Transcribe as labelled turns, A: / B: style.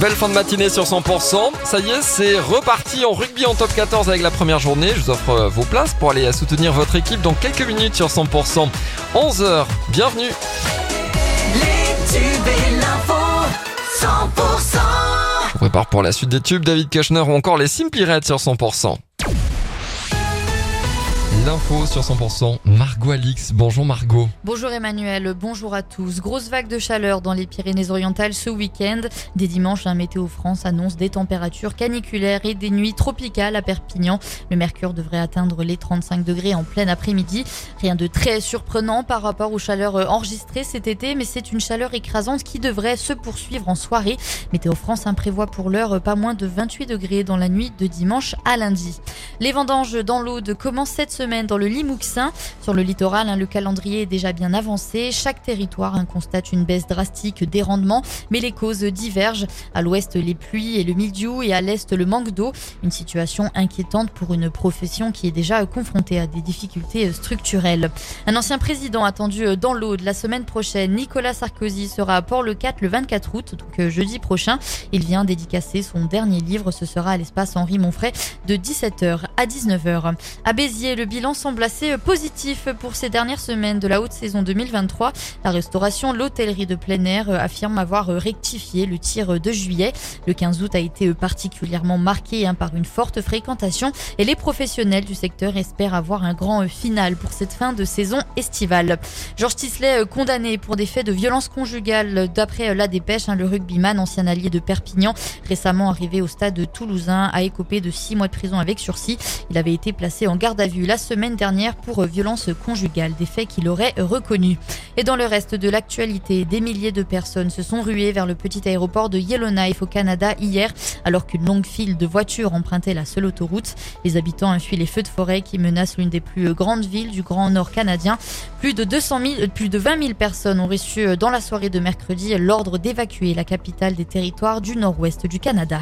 A: Belle fin de matinée sur 100%. Ça y est, c'est reparti en rugby en top 14 avec la première journée. Je vous offre euh, vos places pour aller soutenir votre équipe dans quelques minutes sur 100%. 11h, bienvenue.
B: Les tubes et l'info, 100%.
A: On prépare pour la suite des tubes, David Kushner ou encore les Simply Red sur 100%. L'info sur 100%, Margot Alix. Bonjour Margot.
C: Bonjour Emmanuel, bonjour à tous. Grosse vague de chaleur dans les Pyrénées-Orientales ce week-end. Dès dimanche, Météo France annonce des températures caniculaires et des nuits tropicales à Perpignan. Le mercure devrait atteindre les 35 degrés en plein après-midi. Rien de très surprenant par rapport aux chaleurs enregistrées cet été, mais c'est une chaleur écrasante qui devrait se poursuivre en soirée. Météo France prévoit pour l'heure pas moins de 28 degrés dans la nuit de dimanche à lundi. Les vendanges dans l'Aude commencent cette semaine dans le Limouxin. Sur le littoral, hein, le calendrier est déjà bien avancé. Chaque territoire hein, constate une baisse drastique des rendements, mais les causes divergent. À l'ouest, les pluies et le mildiou et à l'est, le manque d'eau. Une situation inquiétante pour une profession qui est déjà confrontée à des difficultés structurelles. Un ancien président attendu dans l'Aude la semaine prochaine, Nicolas Sarkozy, sera à Port-le-4 le 24 août, donc euh, jeudi prochain. Il vient dédicacer son dernier livre. Ce sera à l'espace Henri Monfray de 17h à 19h. À Béziers, le bilan semble assez positif pour ces dernières semaines de la haute saison 2023. La restauration, l'hôtellerie de plein air affirme avoir rectifié le tir de juillet. Le 15 août a été particulièrement marqué hein, par une forte fréquentation et les professionnels du secteur espèrent avoir un grand final pour cette fin de saison estivale. Georges Tisley condamné pour des faits de violence conjugale d'après la dépêche, hein, le rugbyman, ancien allié de Perpignan, récemment arrivé au stade toulousain, a écopé de six mois de prison avec sursis. Il avait été placé en garde à vue la semaine dernière pour violence conjugale, des faits qu'il aurait reconnus. Et dans le reste de l'actualité, des milliers de personnes se sont ruées vers le petit aéroport de Yellowknife au Canada hier, alors qu'une longue file de voitures empruntait la seule autoroute. Les habitants fuient les feux de forêt qui menacent l'une des plus grandes villes du Grand Nord canadien. Plus de 200 000, plus de 20 000 personnes ont reçu dans la soirée de mercredi l'ordre d'évacuer la capitale des territoires du nord-ouest du Canada.